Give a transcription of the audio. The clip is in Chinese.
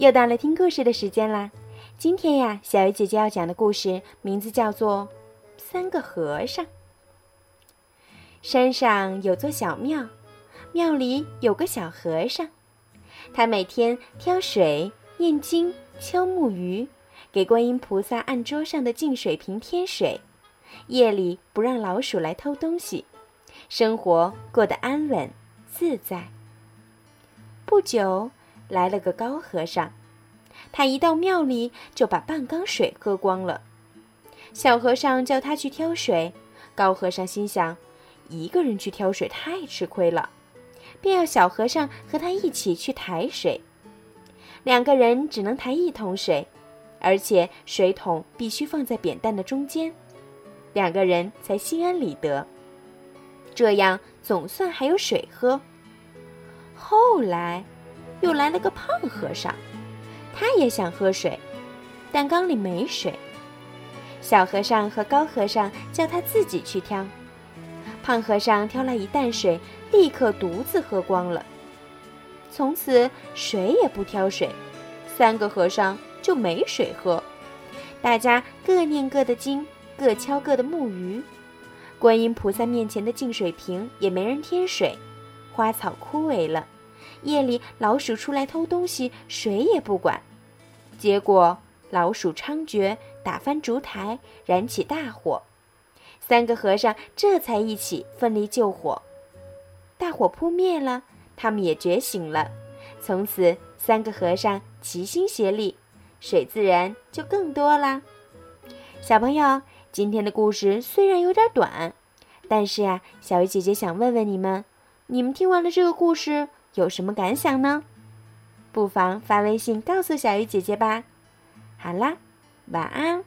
又到了听故事的时间啦！今天呀，小鱼姐姐要讲的故事名字叫做《三个和尚》。山上有座小庙，庙里有个小和尚，他每天挑水、念经、敲木鱼，给观音菩萨案桌上的净水瓶添水，夜里不让老鼠来偷东西，生活过得安稳自在。不久。来了个高和尚，他一到庙里就把半缸水喝光了。小和尚叫他去挑水，高和尚心想，一个人去挑水太吃亏了，便要小和尚和他一起去抬水。两个人只能抬一桶水，而且水桶必须放在扁担的中间，两个人才心安理得。这样总算还有水喝。后来。又来了个胖和尚，他也想喝水，但缸里没水。小和尚和高和尚叫他自己去挑。胖和尚挑来一担水，立刻独自喝光了。从此谁也不挑水，三个和尚就没水喝。大家各念各的经，各敲各的木鱼。观音菩萨面前的净水瓶也没人添水，花草枯萎了。夜里老鼠出来偷东西，谁也不管，结果老鼠猖獗，打翻烛台，燃起大火。三个和尚这才一起奋力救火，大火扑灭了，他们也觉醒了。从此，三个和尚齐心协力，水自然就更多啦。小朋友，今天的故事虽然有点短，但是呀，小鱼姐姐想问问你们：你们听完了这个故事？有什么感想呢？不妨发微信告诉小鱼姐姐吧。好啦，晚安。